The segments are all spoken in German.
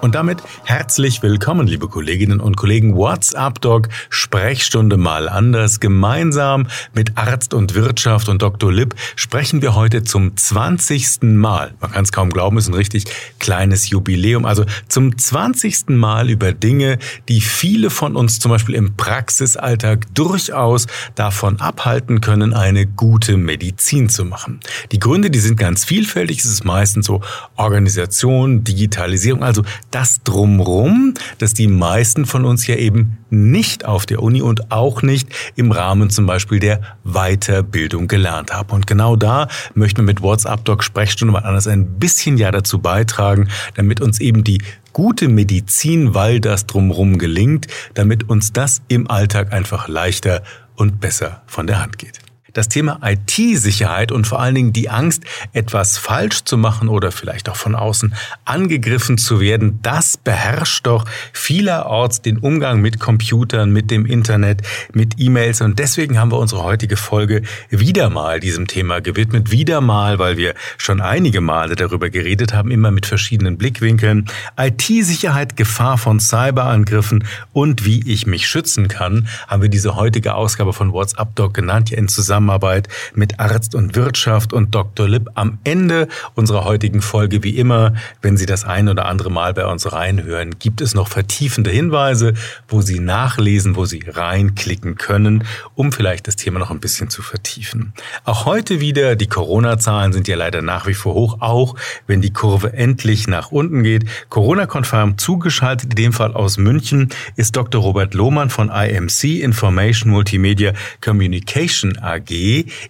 Und damit herzlich willkommen, liebe Kolleginnen und Kollegen. WhatsApp Doc Sprechstunde mal anders. Gemeinsam mit Arzt und Wirtschaft und Dr. Lipp sprechen wir heute zum 20. Mal. Man kann es kaum glauben, ist ein richtig kleines Jubiläum. Also zum 20. Mal über Dinge, die viele von uns zum Beispiel im Praxisalltag durchaus davon abhalten können, eine gute Medizin zu machen. Die Gründe, die sind ganz vielfältig. Es ist meistens so Organisation, Digitalisierung, also das drumrum, dass die meisten von uns ja eben nicht auf der Uni und auch nicht im Rahmen zum Beispiel der Weiterbildung gelernt haben. Und genau da möchten wir mit WhatsApp Doc Sprechstunde mal anders ein bisschen ja dazu beitragen, damit uns eben die gute Medizin, weil das drumrum gelingt, damit uns das im Alltag einfach leichter und besser von der Hand geht. Das Thema IT-Sicherheit und vor allen Dingen die Angst, etwas falsch zu machen oder vielleicht auch von außen angegriffen zu werden, das beherrscht doch vielerorts den Umgang mit Computern, mit dem Internet, mit E-Mails. Und deswegen haben wir unsere heutige Folge wieder mal diesem Thema gewidmet. Wieder mal, weil wir schon einige Male darüber geredet haben, immer mit verschiedenen Blickwinkeln. IT-Sicherheit, Gefahr von Cyberangriffen und wie ich mich schützen kann, haben wir diese heutige Ausgabe von WhatsApp Doc genannt, ja in Zusammenhang Zusammenarbeit mit Arzt und Wirtschaft und Dr. Lipp am Ende unserer heutigen Folge. Wie immer, wenn Sie das ein oder andere Mal bei uns reinhören, gibt es noch vertiefende Hinweise, wo Sie nachlesen, wo Sie reinklicken können, um vielleicht das Thema noch ein bisschen zu vertiefen. Auch heute wieder, die Corona-Zahlen sind ja leider nach wie vor hoch, auch wenn die Kurve endlich nach unten geht. Corona-konform zugeschaltet, in dem Fall aus München, ist Dr. Robert Lohmann von IMC Information Multimedia Communication AG.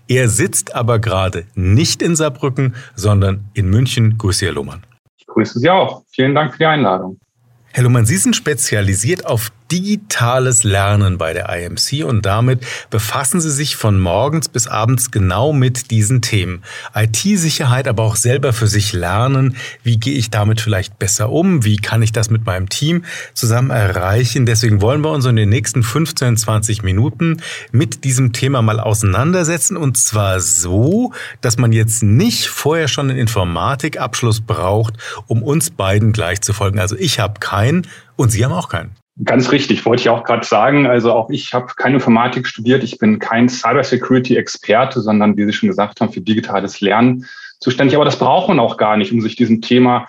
Er sitzt aber gerade nicht in Saarbrücken, sondern in München. Grüße, Herr Lohmann. Ich grüße Sie auch. Vielen Dank für die Einladung. Herr Lohmann, Sie sind spezialisiert auf digitales Lernen bei der IMC und damit befassen Sie sich von morgens bis abends genau mit diesen Themen. IT-Sicherheit, aber auch selber für sich lernen. Wie gehe ich damit vielleicht besser um? Wie kann ich das mit meinem Team zusammen erreichen? Deswegen wollen wir uns in den nächsten 15, 20 Minuten mit diesem Thema mal auseinandersetzen und zwar so, dass man jetzt nicht vorher schon einen Informatikabschluss braucht, um uns beiden gleich zu folgen. Also ich habe keinen und Sie haben auch keinen. Ganz richtig, wollte ich auch gerade sagen. Also auch ich habe keine Informatik studiert. Ich bin kein Cybersecurity-Experte, sondern wie Sie schon gesagt haben, für digitales Lernen zuständig. Aber das braucht man auch gar nicht, um sich diesem Thema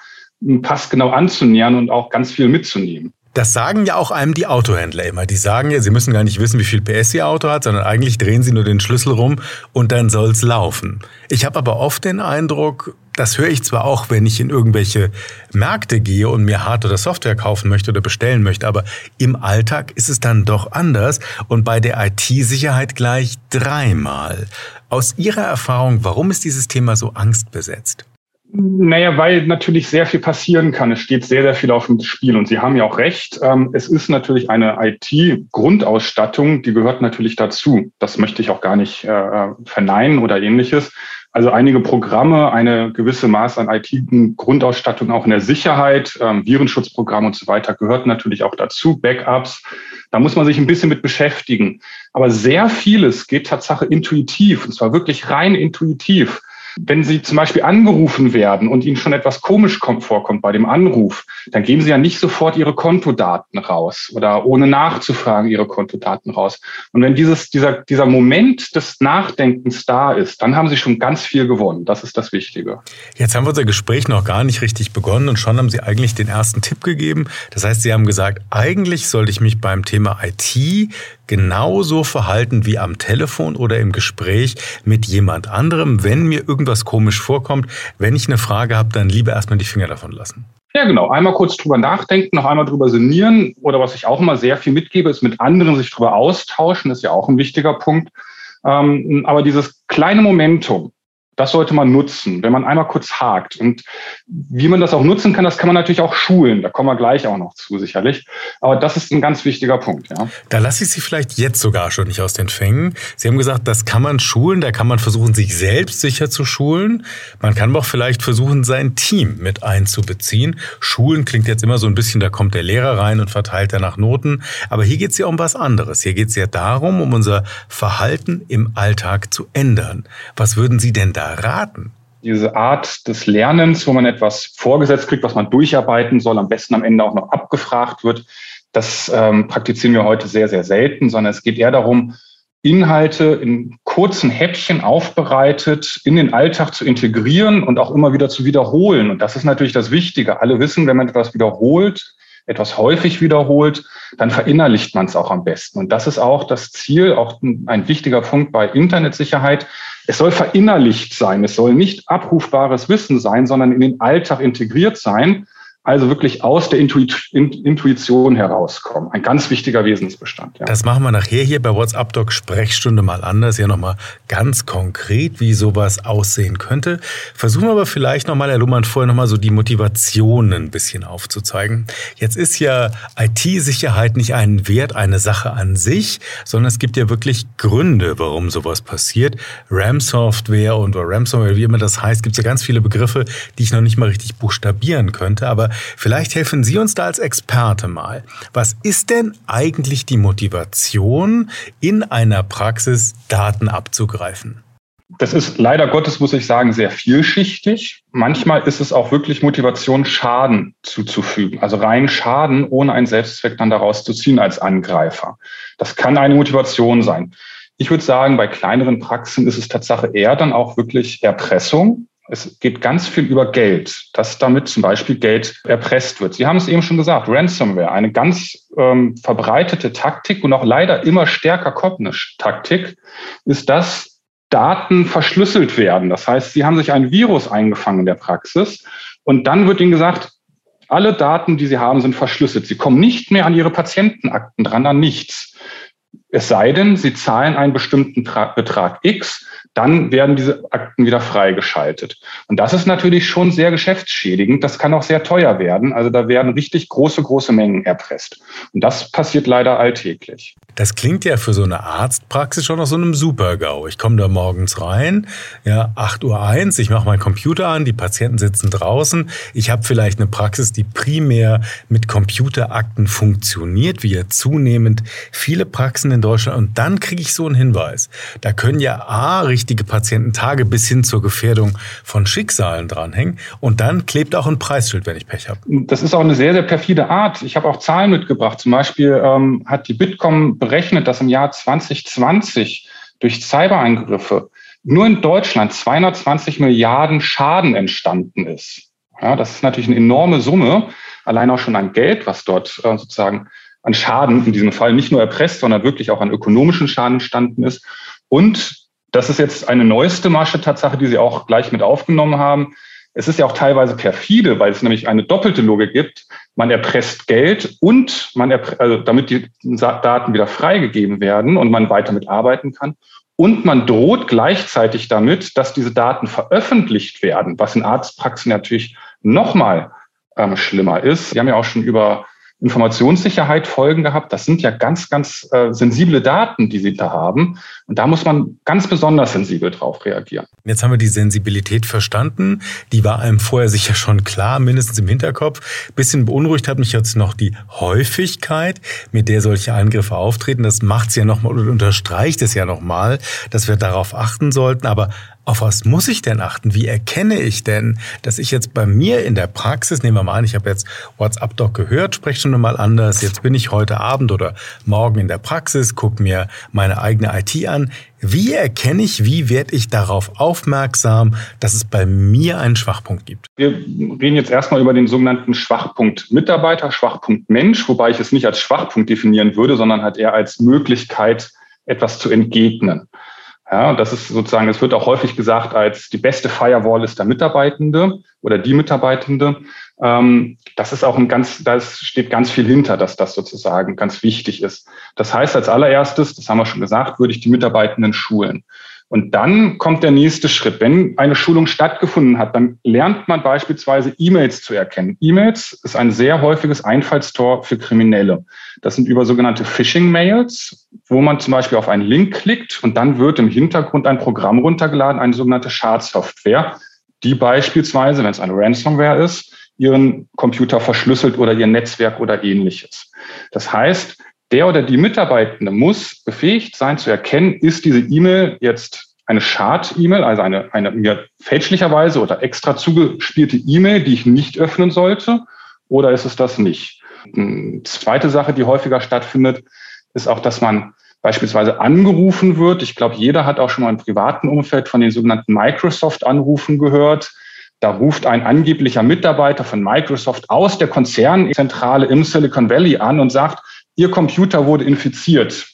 passgenau anzunähern und auch ganz viel mitzunehmen. Das sagen ja auch einem die Autohändler immer. Die sagen ja, sie müssen gar nicht wissen, wie viel PS ihr Auto hat, sondern eigentlich drehen sie nur den Schlüssel rum und dann soll's laufen. Ich habe aber oft den Eindruck, das höre ich zwar auch, wenn ich in irgendwelche Märkte gehe und mir Hard- oder Software kaufen möchte oder bestellen möchte, aber im Alltag ist es dann doch anders und bei der IT-Sicherheit gleich dreimal. Aus Ihrer Erfahrung, warum ist dieses Thema so angstbesetzt? Naja, weil natürlich sehr viel passieren kann. Es steht sehr, sehr viel auf dem Spiel. Und Sie haben ja auch recht. Ähm, es ist natürlich eine IT-Grundausstattung, die gehört natürlich dazu. Das möchte ich auch gar nicht äh, verneinen oder ähnliches. Also einige Programme, eine gewisse Maß an IT-Grundausstattung auch in der Sicherheit, ähm, Virenschutzprogramme und so weiter gehört natürlich auch dazu, Backups. Da muss man sich ein bisschen mit beschäftigen. Aber sehr vieles geht Tatsache intuitiv, und zwar wirklich rein intuitiv. Wenn Sie zum Beispiel angerufen werden und Ihnen schon etwas komisch kommt, vorkommt bei dem Anruf, dann geben Sie ja nicht sofort Ihre Kontodaten raus oder ohne nachzufragen Ihre Kontodaten raus. Und wenn dieses, dieser, dieser Moment des Nachdenkens da ist, dann haben Sie schon ganz viel gewonnen. Das ist das Wichtige. Jetzt haben wir unser Gespräch noch gar nicht richtig begonnen und schon haben Sie eigentlich den ersten Tipp gegeben. Das heißt, Sie haben gesagt, eigentlich sollte ich mich beim Thema IT genauso verhalten wie am Telefon oder im Gespräch mit jemand anderem, wenn mir irgendwas komisch vorkommt. Wenn ich eine Frage habe, dann lieber erstmal die Finger davon lassen. Ja, genau. Einmal kurz drüber nachdenken, noch einmal drüber sinnieren. Oder was ich auch immer sehr viel mitgebe, ist mit anderen sich drüber austauschen, ist ja auch ein wichtiger Punkt. Ähm, aber dieses kleine Momentum, Das sollte man nutzen, wenn man einmal kurz hakt. Und wie man das auch nutzen kann, das kann man natürlich auch schulen. Da kommen wir gleich auch noch zu, sicherlich. Aber das ist ein ganz wichtiger Punkt. Ja. Da lasse ich Sie vielleicht jetzt sogar schon nicht aus den Fängen. Sie haben gesagt, das kann man schulen. Da kann man versuchen, sich selbst sicher zu schulen. Man kann aber auch vielleicht versuchen, sein Team mit einzubeziehen. Schulen klingt jetzt immer so ein bisschen, da kommt der Lehrer rein und verteilt danach Noten. Aber hier geht es ja um was anderes. Hier geht es ja darum, um unser Verhalten im Alltag zu ändern. Was würden Sie denn da da raten? Diese Art des Lernens, wo man etwas vorgesetzt kriegt, was man durcharbeiten soll, am besten am Ende auch noch abgefragt wird, das ähm, praktizieren wir heute sehr, sehr selten, sondern es geht eher darum, Inhalte in kurzen Häppchen aufbereitet in den Alltag zu integrieren und auch immer wieder zu wiederholen. Und das ist natürlich das Wichtige. Alle wissen, wenn man etwas wiederholt, etwas häufig wiederholt, dann verinnerlicht man es auch am besten. Und das ist auch das Ziel, auch ein wichtiger Punkt bei Internetsicherheit, es soll verinnerlicht sein. Es soll nicht abrufbares Wissen sein, sondern in den Alltag integriert sein. Also wirklich aus der Intuition herauskommen. Ein ganz wichtiger Wesensbestand. Ja. Das machen wir nachher hier bei WhatsApp Doc Sprechstunde mal anders. Ja nochmal ganz konkret, wie sowas aussehen könnte. Versuchen wir aber vielleicht nochmal, Herr Luhmann, vorher nochmal so die Motivationen ein bisschen aufzuzeigen. Jetzt ist ja IT-Sicherheit nicht ein Wert, eine Sache an sich, sondern es gibt ja wirklich Gründe, warum sowas passiert. RAM-Software und Ransomware, wie immer das heißt, gibt es ja ganz viele Begriffe, die ich noch nicht mal richtig buchstabieren könnte. Aber vielleicht helfen Sie uns da als Experte mal. Was ist denn eigentlich die Motivation, in einer Praxis Daten abzugreifen? Das ist leider Gottes, muss ich sagen, sehr vielschichtig. Manchmal ist es auch wirklich Motivation, Schaden zuzufügen. Also rein Schaden, ohne einen Selbstzweck dann daraus zu ziehen als Angreifer. Das kann eine Motivation sein. Ich würde sagen, bei kleineren Praxen ist es Tatsache eher dann auch wirklich Erpressung. Es geht ganz viel über Geld, dass damit zum Beispiel Geld erpresst wird. Sie haben es eben schon gesagt, Ransomware, eine ganz ähm, verbreitete Taktik und auch leider immer stärker kommende Taktik, ist, dass Daten verschlüsselt werden. Das heißt, Sie haben sich ein Virus eingefangen in der Praxis und dann wird Ihnen gesagt, alle Daten, die Sie haben, sind verschlüsselt. Sie kommen nicht mehr an Ihre Patientenakten dran, an nichts. Es sei denn, Sie zahlen einen bestimmten Betrag X dann werden diese Akten wieder freigeschaltet. Und das ist natürlich schon sehr geschäftsschädigend. Das kann auch sehr teuer werden. Also da werden richtig große, große Mengen erpresst. Und das passiert leider alltäglich. Das klingt ja für so eine Arztpraxis schon nach so einem Super-GAU. Ich komme da morgens rein, ja, 8 Uhr eins, ich mache meinen Computer an, die Patienten sitzen draußen. Ich habe vielleicht eine Praxis, die primär mit Computerakten funktioniert, wie ja zunehmend viele Praxen in Deutschland. Und dann kriege ich so einen Hinweis. Da können ja A, richtige Patiententage bis hin zur Gefährdung von Schicksalen dranhängen. Und dann klebt auch ein Preisschild, wenn ich Pech habe. Das ist auch eine sehr, sehr perfide Art. Ich habe auch Zahlen mitgebracht. Zum Beispiel ähm, hat die Bitkom berechnet, dass im Jahr 2020 durch Cyberangriffe nur in Deutschland 220 Milliarden Schaden entstanden ist. Ja, das ist natürlich eine enorme Summe, allein auch schon an Geld, was dort äh, sozusagen an Schaden in diesem Fall nicht nur erpresst, sondern wirklich auch an ökonomischen Schaden entstanden ist. Und das ist jetzt eine neueste Masche-Tatsache, die Sie auch gleich mit aufgenommen haben. Es ist ja auch teilweise perfide, weil es nämlich eine doppelte Logik gibt. Man erpresst Geld und man, also damit die Daten wieder freigegeben werden und man weiter mit arbeiten kann. Und man droht gleichzeitig damit, dass diese Daten veröffentlicht werden, was in Arztpraxen natürlich nochmal ähm, schlimmer ist. Wir haben ja auch schon über Informationssicherheit Folgen gehabt. Das sind ja ganz, ganz äh, sensible Daten, die Sie da haben. Und da muss man ganz besonders sensibel drauf reagieren. Jetzt haben wir die Sensibilität verstanden. Die war einem vorher sicher schon klar, mindestens im Hinterkopf. Bisschen beunruhigt hat mich jetzt noch die Häufigkeit, mit der solche Angriffe auftreten. Das macht es ja nochmal oder unterstreicht es ja nochmal, dass wir darauf achten sollten. Aber auf was muss ich denn achten? Wie erkenne ich denn, dass ich jetzt bei mir in der Praxis, nehmen wir mal an, ich habe jetzt WhatsApp-Doc gehört, spreche schon mal anders, jetzt bin ich heute Abend oder morgen in der Praxis, gucke mir meine eigene IT an. Wie erkenne ich, wie werde ich darauf aufmerksam, dass es bei mir einen Schwachpunkt gibt? Wir reden jetzt erstmal über den sogenannten Schwachpunkt Mitarbeiter, Schwachpunkt Mensch, wobei ich es nicht als Schwachpunkt definieren würde, sondern halt eher als Möglichkeit, etwas zu entgegnen. Ja, das ist sozusagen, es wird auch häufig gesagt, als die beste Firewall ist der Mitarbeitende oder die Mitarbeitende. Ähm, das ist auch ein ganz, da steht ganz viel hinter, dass das sozusagen ganz wichtig ist. Das heißt, als allererstes, das haben wir schon gesagt, würde ich die Mitarbeitenden schulen. Und dann kommt der nächste Schritt. Wenn eine Schulung stattgefunden hat, dann lernt man beispielsweise E-Mails zu erkennen. E-Mails ist ein sehr häufiges Einfallstor für Kriminelle. Das sind über sogenannte Phishing-Mails, wo man zum Beispiel auf einen Link klickt und dann wird im Hintergrund ein Programm runtergeladen, eine sogenannte Schadsoftware, die beispielsweise, wenn es eine Ransomware ist, ihren Computer verschlüsselt oder ihr Netzwerk oder ähnliches. Das heißt, der oder die Mitarbeitende muss befähigt sein zu erkennen, ist diese E-Mail jetzt eine Schad-E-Mail, also eine, eine mir fälschlicherweise oder extra zugespielte E-Mail, die ich nicht öffnen sollte, oder ist es das nicht? Eine zweite Sache, die häufiger stattfindet, ist auch, dass man beispielsweise angerufen wird. Ich glaube, jeder hat auch schon mal im privaten Umfeld von den sogenannten Microsoft-Anrufen gehört. Da ruft ein angeblicher Mitarbeiter von Microsoft aus der Konzernzentrale im Silicon Valley an und sagt, Ihr Computer wurde infiziert.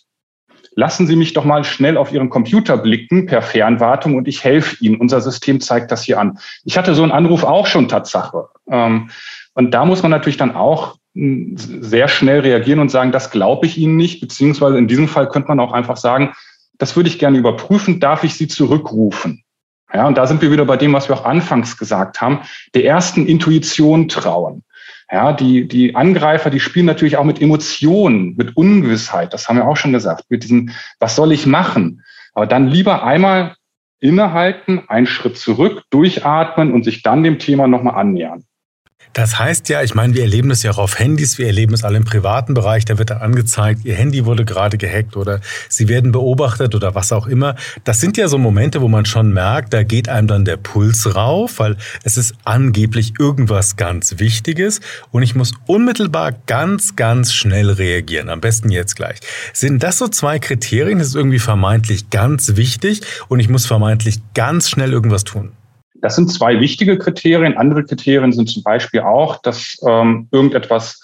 Lassen Sie mich doch mal schnell auf Ihren Computer blicken per Fernwartung und ich helfe Ihnen. Unser System zeigt das hier an. Ich hatte so einen Anruf auch schon Tatsache. Ähm, und da muss man natürlich dann auch hm, sehr schnell reagieren und sagen, das glaube ich Ihnen nicht, beziehungsweise in diesem Fall könnte man auch einfach sagen, das würde ich gerne überprüfen, darf ich Sie zurückrufen? Ja, und da sind wir wieder bei dem, was wir auch anfangs gesagt haben, der ersten Intuition trauen. Ja, die, die Angreifer, die spielen natürlich auch mit Emotionen, mit Ungewissheit. Das haben wir auch schon gesagt. Mit diesem, was soll ich machen? Aber dann lieber einmal innehalten, einen Schritt zurück, durchatmen und sich dann dem Thema nochmal annähern. Das heißt ja, ich meine, wir erleben das ja auch auf Handys, wir erleben es alle im privaten Bereich, da wird dann angezeigt, Ihr Handy wurde gerade gehackt oder Sie werden beobachtet oder was auch immer. Das sind ja so Momente, wo man schon merkt, da geht einem dann der Puls rauf, weil es ist angeblich irgendwas ganz Wichtiges und ich muss unmittelbar ganz, ganz schnell reagieren. Am besten jetzt gleich. Sind das so zwei Kriterien? Das ist irgendwie vermeintlich ganz wichtig und ich muss vermeintlich ganz schnell irgendwas tun. Das sind zwei wichtige Kriterien. Andere Kriterien sind zum Beispiel auch, dass ähm, irgendetwas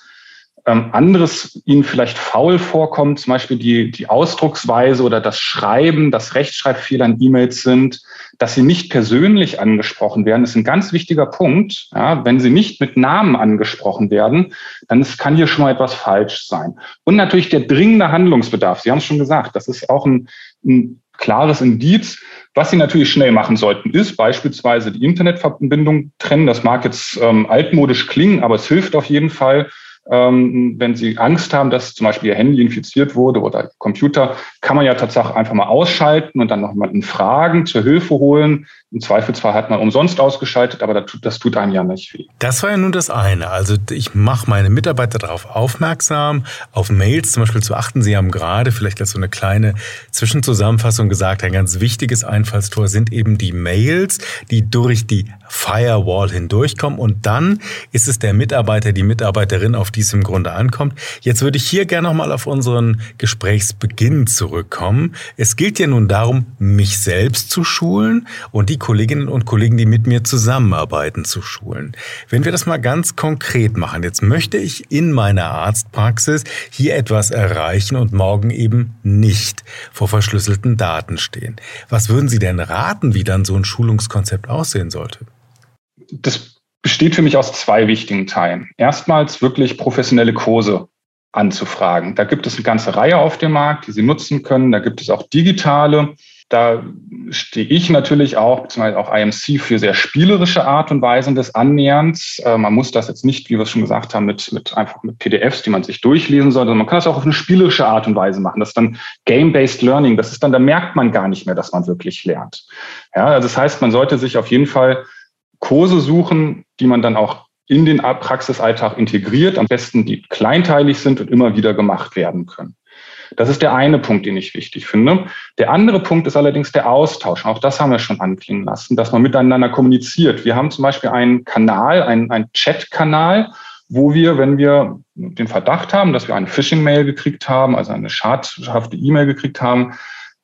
ähm, anderes Ihnen vielleicht faul vorkommt, zum Beispiel die, die Ausdrucksweise oder das Schreiben, das Rechtschreibfehler in E-Mails sind, dass Sie nicht persönlich angesprochen werden, ist ein ganz wichtiger Punkt. Ja, wenn Sie nicht mit Namen angesprochen werden, dann ist, kann hier schon mal etwas falsch sein. Und natürlich der dringende Handlungsbedarf. Sie haben es schon gesagt, das ist auch ein, ein klares Indiz. Was Sie natürlich schnell machen sollten, ist beispielsweise die Internetverbindung trennen. Das mag jetzt ähm, altmodisch klingen, aber es hilft auf jeden Fall, ähm, wenn Sie Angst haben, dass zum Beispiel Ihr Handy infiziert wurde oder Ihr Computer, kann man ja tatsächlich einfach mal ausschalten und dann noch jemanden fragen, zur Hilfe holen. Im Zweifelsfall hat man umsonst ausgeschaltet, aber das tut, das tut einem ja nicht weh. Das war ja nun das eine. Also ich mache meine Mitarbeiter darauf aufmerksam, auf Mails zum Beispiel zu achten. Sie haben gerade vielleicht als so eine kleine Zwischenzusammenfassung gesagt, ein ganz wichtiges Einfallstor sind eben die Mails, die durch die Firewall hindurchkommen und dann ist es der Mitarbeiter, die Mitarbeiterin, auf die es im Grunde ankommt. Jetzt würde ich hier gerne nochmal auf unseren Gesprächsbeginn zurückkommen. Es gilt ja nun darum, mich selbst zu schulen und die Kolleginnen und Kollegen, die mit mir zusammenarbeiten, zu schulen. Wenn wir das mal ganz konkret machen, jetzt möchte ich in meiner Arztpraxis hier etwas erreichen und morgen eben nicht vor verschlüsselten Daten stehen. Was würden Sie denn raten, wie dann so ein Schulungskonzept aussehen sollte? Das besteht für mich aus zwei wichtigen Teilen. Erstmals wirklich professionelle Kurse anzufragen. Da gibt es eine ganze Reihe auf dem Markt, die Sie nutzen können. Da gibt es auch digitale. Da stehe ich natürlich auch, beziehungsweise auch IMC, für sehr spielerische Art und Weisen des Annäherns. Äh, man muss das jetzt nicht, wie wir es schon gesagt haben, mit, mit einfach mit PDFs, die man sich durchlesen soll, sondern man kann das auch auf eine spielerische Art und Weise machen. Das ist dann Game-Based Learning. Das ist dann, da merkt man gar nicht mehr, dass man wirklich lernt. Ja, also das heißt, man sollte sich auf jeden Fall Kurse suchen, die man dann auch in den Praxisalltag integriert, am besten die kleinteilig sind und immer wieder gemacht werden können. Das ist der eine Punkt, den ich wichtig finde. Der andere Punkt ist allerdings der Austausch. Auch das haben wir schon anklingen lassen, dass man miteinander kommuniziert. Wir haben zum Beispiel einen Kanal, einen, einen Chat-Kanal, wo wir, wenn wir den Verdacht haben, dass wir eine Phishing-Mail gekriegt haben, also eine schadhafte E-Mail gekriegt haben,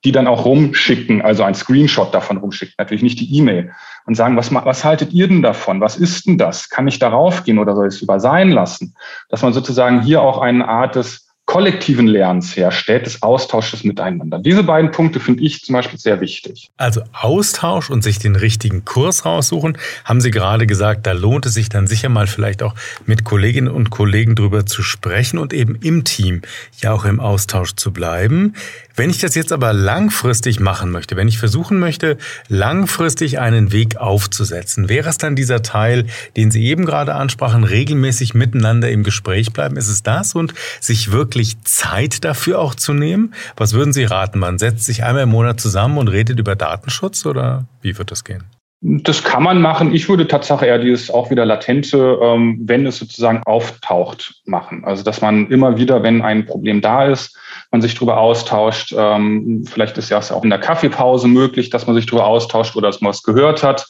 die dann auch rumschicken, also ein Screenshot davon rumschicken, natürlich nicht die E-Mail und sagen, was, was haltet ihr denn davon? Was ist denn das? Kann ich darauf gehen oder soll ich es lieber sein lassen? Dass man sozusagen hier auch eine Art des kollektiven Lernens herstellt, des Austausches miteinander. Diese beiden Punkte finde ich zum Beispiel sehr wichtig. Also Austausch und sich den richtigen Kurs raussuchen, haben Sie gerade gesagt, da lohnt es sich dann sicher mal vielleicht auch mit Kolleginnen und Kollegen drüber zu sprechen und eben im Team ja auch im Austausch zu bleiben. Wenn ich das jetzt aber langfristig machen möchte, wenn ich versuchen möchte, langfristig einen Weg aufzusetzen, wäre es dann dieser Teil, den Sie eben gerade ansprachen, regelmäßig miteinander im Gespräch bleiben? Ist es das und sich wirklich Zeit dafür auch zu nehmen? Was würden Sie raten? Man setzt sich einmal im Monat zusammen und redet über Datenschutz oder wie wird das gehen? Das kann man machen. Ich würde tatsächlich eher dieses auch wieder latente, ähm, wenn es sozusagen auftaucht, machen. Also dass man immer wieder, wenn ein Problem da ist, man sich darüber austauscht. Ähm, vielleicht ist ja auch in der Kaffeepause möglich, dass man sich darüber austauscht oder dass man was gehört hat.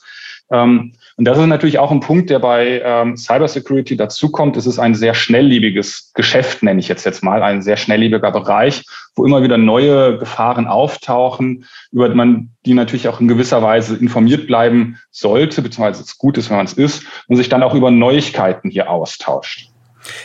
Ähm, und das ist natürlich auch ein Punkt, der bei ähm, Cybersecurity dazukommt. Es ist ein sehr schnelllebiges Geschäft, nenne ich jetzt jetzt mal, ein sehr schnelllebiger Bereich, wo immer wieder neue Gefahren auftauchen, über man die natürlich auch in gewisser Weise informiert bleiben sollte, beziehungsweise es gut ist, wenn man es ist, und sich dann auch über Neuigkeiten hier austauscht.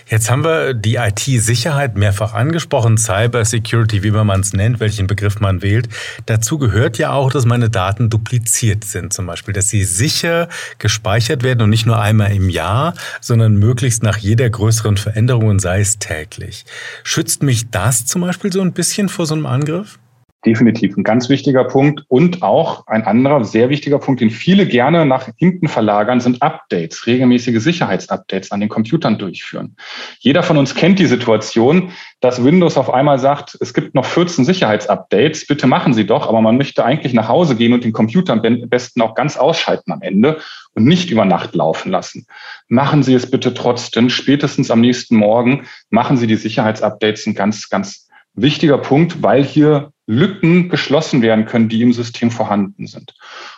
Jetzt haben wir die IT-Sicherheit mehrfach angesprochen, Cyber Security, wie man es nennt, welchen Begriff man wählt. Dazu gehört ja auch, dass meine Daten dupliziert sind, zum Beispiel, dass sie sicher gespeichert werden und nicht nur einmal im Jahr, sondern möglichst nach jeder größeren Veränderung, sei es täglich. Schützt mich das zum Beispiel so ein bisschen vor so einem Angriff? Definitiv ein ganz wichtiger Punkt. Und auch ein anderer sehr wichtiger Punkt, den viele gerne nach hinten verlagern, sind Updates, regelmäßige Sicherheitsupdates an den Computern durchführen. Jeder von uns kennt die Situation, dass Windows auf einmal sagt, es gibt noch 14 Sicherheitsupdates, bitte machen Sie doch, aber man möchte eigentlich nach Hause gehen und den Computer am besten auch ganz ausschalten am Ende und nicht über Nacht laufen lassen. Machen Sie es bitte trotzdem, spätestens am nächsten Morgen machen Sie die Sicherheitsupdates ein ganz, ganz wichtiger Punkt, weil hier Lücken geschlossen werden können, die im System vorhanden sind.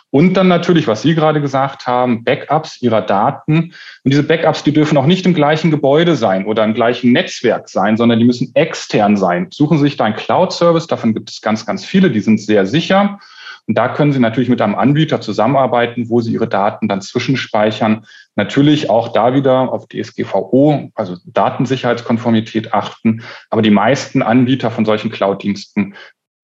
Und dann natürlich, was Sie gerade gesagt haben, Backups Ihrer Daten. Und diese Backups, die dürfen auch nicht im gleichen Gebäude sein oder im gleichen Netzwerk sein, sondern die müssen extern sein. Suchen Sie sich da einen Cloud-Service, davon gibt es ganz, ganz viele, die sind sehr sicher. Und da können Sie natürlich mit einem Anbieter zusammenarbeiten, wo Sie Ihre Daten dann zwischenspeichern. Natürlich auch da wieder auf DSGVO, also Datensicherheitskonformität achten. Aber die meisten Anbieter von solchen Cloud-Diensten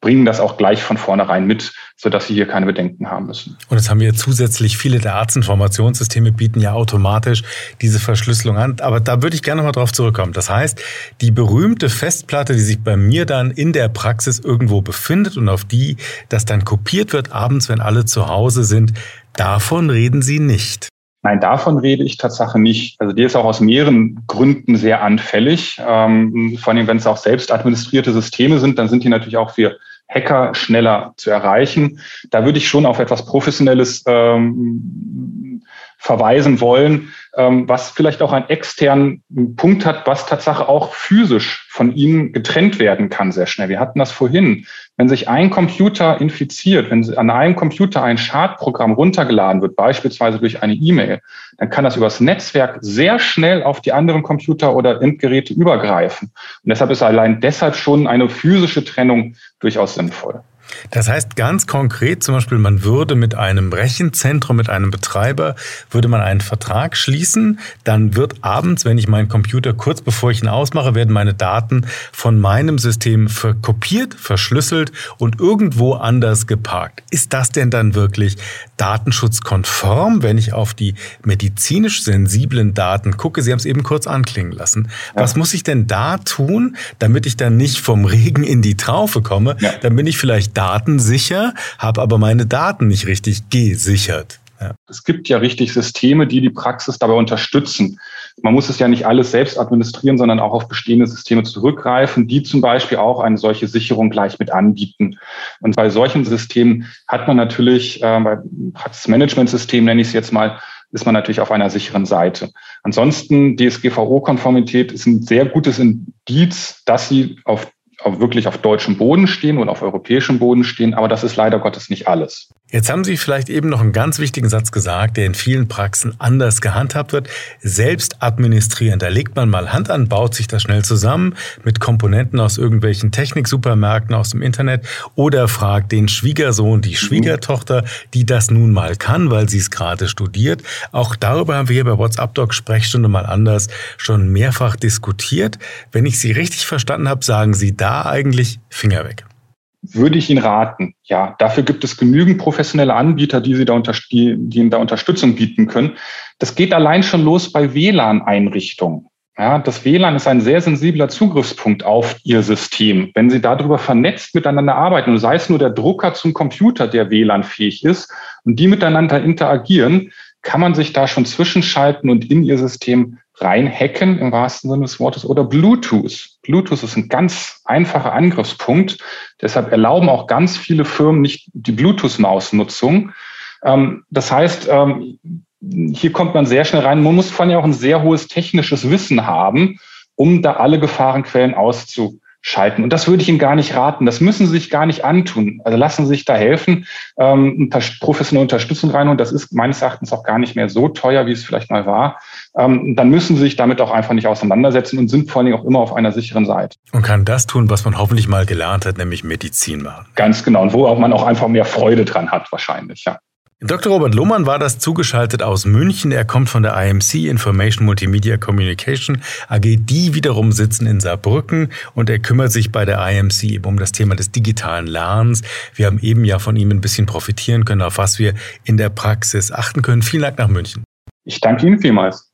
bringen das auch gleich von vornherein mit, sodass sie hier keine Bedenken haben müssen. Und jetzt haben wir zusätzlich viele der Arztinformationssysteme bieten ja automatisch diese Verschlüsselung an. Aber da würde ich gerne mal drauf zurückkommen. Das heißt, die berühmte Festplatte, die sich bei mir dann in der Praxis irgendwo befindet und auf die das dann kopiert wird abends, wenn alle zu Hause sind, davon reden Sie nicht. Nein, davon rede ich tatsächlich nicht. Also die ist auch aus mehreren Gründen sehr anfällig. Ähm, vor allem, wenn es auch selbst administrierte Systeme sind, dann sind die natürlich auch für Hacker schneller zu erreichen. Da würde ich schon auf etwas Professionelles ähm, verweisen wollen, ähm, was vielleicht auch einen externen Punkt hat, was tatsächlich auch physisch von Ihnen getrennt werden kann sehr schnell. Wir hatten das vorhin. Wenn sich ein Computer infiziert, wenn an einem Computer ein Schadprogramm runtergeladen wird, beispielsweise durch eine E-Mail, dann kann das übers Netzwerk sehr schnell auf die anderen Computer oder Endgeräte übergreifen. Und deshalb ist allein deshalb schon eine physische Trennung durchaus sinnvoll. Das heißt ganz konkret zum Beispiel, man würde mit einem Rechenzentrum, mit einem Betreiber, würde man einen Vertrag schließen, dann wird abends, wenn ich meinen Computer kurz bevor ich ihn ausmache, werden meine Daten von meinem System kopiert, verschlüsselt und irgendwo anders geparkt. Ist das denn dann wirklich datenschutzkonform, wenn ich auf die medizinisch sensiblen Daten gucke? Sie haben es eben kurz anklingen lassen. Ja. Was muss ich denn da tun, damit ich dann nicht vom Regen in die Traufe komme? Ja. Dann bin ich vielleicht datensicher, habe aber meine Daten nicht richtig gesichert. Es gibt ja richtig Systeme, die die Praxis dabei unterstützen. Man muss es ja nicht alles selbst administrieren, sondern auch auf bestehende Systeme zurückgreifen, die zum Beispiel auch eine solche Sicherung gleich mit anbieten. Und bei solchen Systemen hat man natürlich, äh, bei Praxismanagementsystemen nenne ich es jetzt mal, ist man natürlich auf einer sicheren Seite. Ansonsten DSGVO-Konformität ist ein sehr gutes Indiz, dass sie auf wirklich auf deutschem Boden stehen und auf europäischem Boden stehen, aber das ist leider Gottes nicht alles. Jetzt haben Sie vielleicht eben noch einen ganz wichtigen Satz gesagt, der in vielen Praxen anders gehandhabt wird. Selbst administrieren. Da legt man mal Hand an, baut sich das schnell zusammen mit Komponenten aus irgendwelchen Techniksupermärkten aus dem Internet oder fragt den Schwiegersohn, die Schwiegertochter, die das nun mal kann, weil sie es gerade studiert. Auch darüber haben wir hier bei WhatsApp Doc Sprechstunde mal anders schon mehrfach diskutiert. Wenn ich Sie richtig verstanden habe, sagen Sie da eigentlich Finger weg würde ich Ihnen raten. Ja, dafür gibt es genügend professionelle Anbieter, die, Sie da die, die Ihnen da Unterstützung bieten können. Das geht allein schon los bei WLAN-Einrichtungen. Ja, das WLAN ist ein sehr sensibler Zugriffspunkt auf Ihr System. Wenn Sie darüber vernetzt miteinander arbeiten, und sei es nur der Drucker zum Computer, der WLAN-fähig ist, und die miteinander interagieren, kann man sich da schon zwischenschalten und in Ihr System reinhacken, im wahrsten Sinne des Wortes, oder Bluetooth. Bluetooth ist ein ganz einfacher Angriffspunkt. Deshalb erlauben auch ganz viele Firmen nicht die Bluetooth-Mausnutzung. Ähm, das heißt, ähm, hier kommt man sehr schnell rein. Man muss vor allem auch ein sehr hohes technisches Wissen haben, um da alle Gefahrenquellen auszuschalten. Und das würde ich Ihnen gar nicht raten. Das müssen Sie sich gar nicht antun. Also lassen Sie sich da helfen, ähm, professionelle Unterstützung rein. Und das ist meines Erachtens auch gar nicht mehr so teuer, wie es vielleicht mal war. Ähm, dann müssen Sie sich damit auch einfach nicht auseinandersetzen und sind vor allen Dingen auch immer auf einer sicheren Seite. Und kann das tun, was man hoffentlich mal gelernt hat, nämlich Medizin machen. Ganz genau. Und wo auch man auch einfach mehr Freude dran hat, wahrscheinlich, ja. Dr. Robert Lohmann war das zugeschaltet aus München. Er kommt von der IMC Information Multimedia Communication AG. Die wiederum sitzen in Saarbrücken und er kümmert sich bei der IMC eben um das Thema des digitalen Lernens. Wir haben eben ja von ihm ein bisschen profitieren können, auf was wir in der Praxis achten können. Vielen Dank nach München. Ich danke Ihnen vielmals.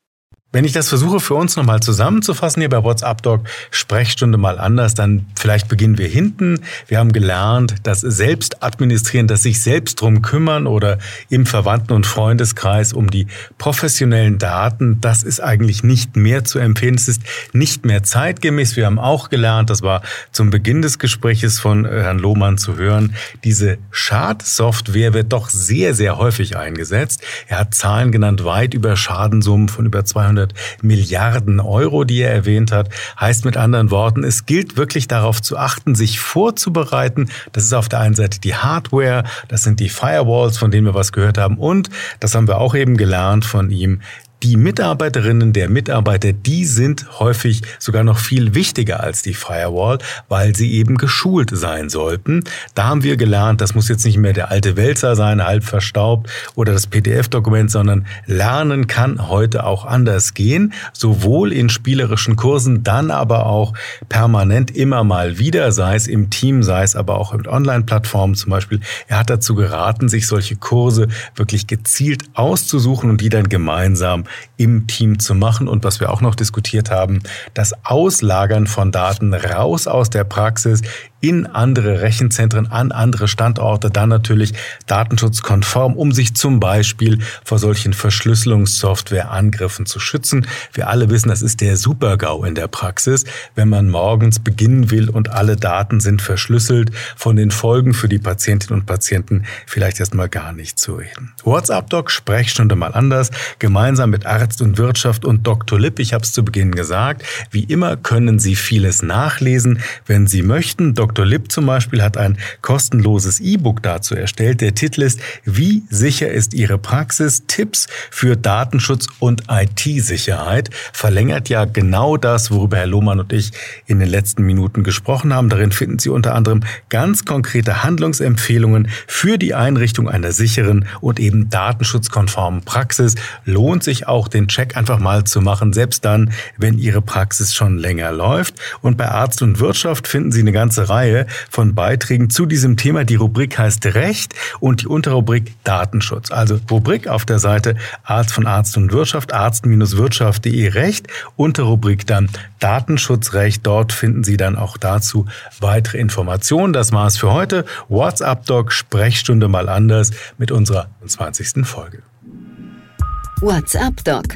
Wenn ich das versuche für uns nochmal zusammenzufassen hier bei WhatsApp Doc, Sprechstunde mal anders, dann vielleicht beginnen wir hinten. Wir haben gelernt, dass selbst administrieren, dass sich selbst drum kümmern oder im Verwandten- und Freundeskreis um die professionellen Daten, das ist eigentlich nicht mehr zu empfehlen. Es ist nicht mehr zeitgemäß. Wir haben auch gelernt, das war zum Beginn des Gespräches von Herrn Lohmann zu hören, diese Schadsoftware wird doch sehr, sehr häufig eingesetzt. Er hat Zahlen genannt, weit über Schadensummen von über 200 200 Milliarden Euro, die er erwähnt hat. Heißt mit anderen Worten, es gilt wirklich darauf zu achten, sich vorzubereiten. Das ist auf der einen Seite die Hardware, das sind die Firewalls, von denen wir was gehört haben. Und, das haben wir auch eben gelernt von ihm, die Mitarbeiterinnen der Mitarbeiter, die sind häufig sogar noch viel wichtiger als die Firewall, weil sie eben geschult sein sollten. Da haben wir gelernt, das muss jetzt nicht mehr der alte Wälzer sein, halb verstaubt oder das PDF-Dokument, sondern Lernen kann heute auch anders gehen, sowohl in spielerischen Kursen, dann aber auch permanent immer mal wieder, sei es im Team, sei es aber auch mit Online-Plattformen zum Beispiel. Er hat dazu geraten, sich solche Kurse wirklich gezielt auszusuchen und die dann gemeinsam im Team zu machen. Und was wir auch noch diskutiert haben, das Auslagern von Daten raus aus der Praxis in andere Rechenzentren, an andere Standorte, dann natürlich datenschutzkonform, um sich zum Beispiel vor solchen Verschlüsselungssoftware-Angriffen zu schützen. Wir alle wissen, das ist der Supergau in der Praxis, wenn man morgens beginnen will und alle Daten sind verschlüsselt, von den Folgen für die Patientinnen und Patienten vielleicht erstmal gar nicht zu reden. WhatsApp-Doc, Sprechstunde mal anders, gemeinsam mit Arzt und Wirtschaft und Dr. Lipp, ich habe es zu Beginn gesagt, wie immer können Sie vieles nachlesen, wenn Sie möchten. Dr. Dr. Lipp zum Beispiel hat ein kostenloses E-Book dazu erstellt. Der Titel ist Wie sicher ist Ihre Praxis? Tipps für Datenschutz und IT-Sicherheit. Verlängert ja genau das, worüber Herr Lohmann und ich in den letzten Minuten gesprochen haben. Darin finden Sie unter anderem ganz konkrete Handlungsempfehlungen für die Einrichtung einer sicheren und eben datenschutzkonformen Praxis. Lohnt sich auch den Check einfach mal zu machen, selbst dann, wenn Ihre Praxis schon länger läuft. Und bei Arzt und Wirtschaft finden Sie eine ganze Reihe Reihe von Beiträgen zu diesem Thema. Die Rubrik heißt Recht und die Unterrubrik Datenschutz. Also Rubrik auf der Seite Arzt von Arzt und Wirtschaft, arzt-wirtschaft.de Recht, Unterrubrik dann Datenschutzrecht. Dort finden Sie dann auch dazu weitere Informationen. Das war's für heute. WhatsApp Doc Sprechstunde mal anders mit unserer 20. Folge. WhatsApp Doc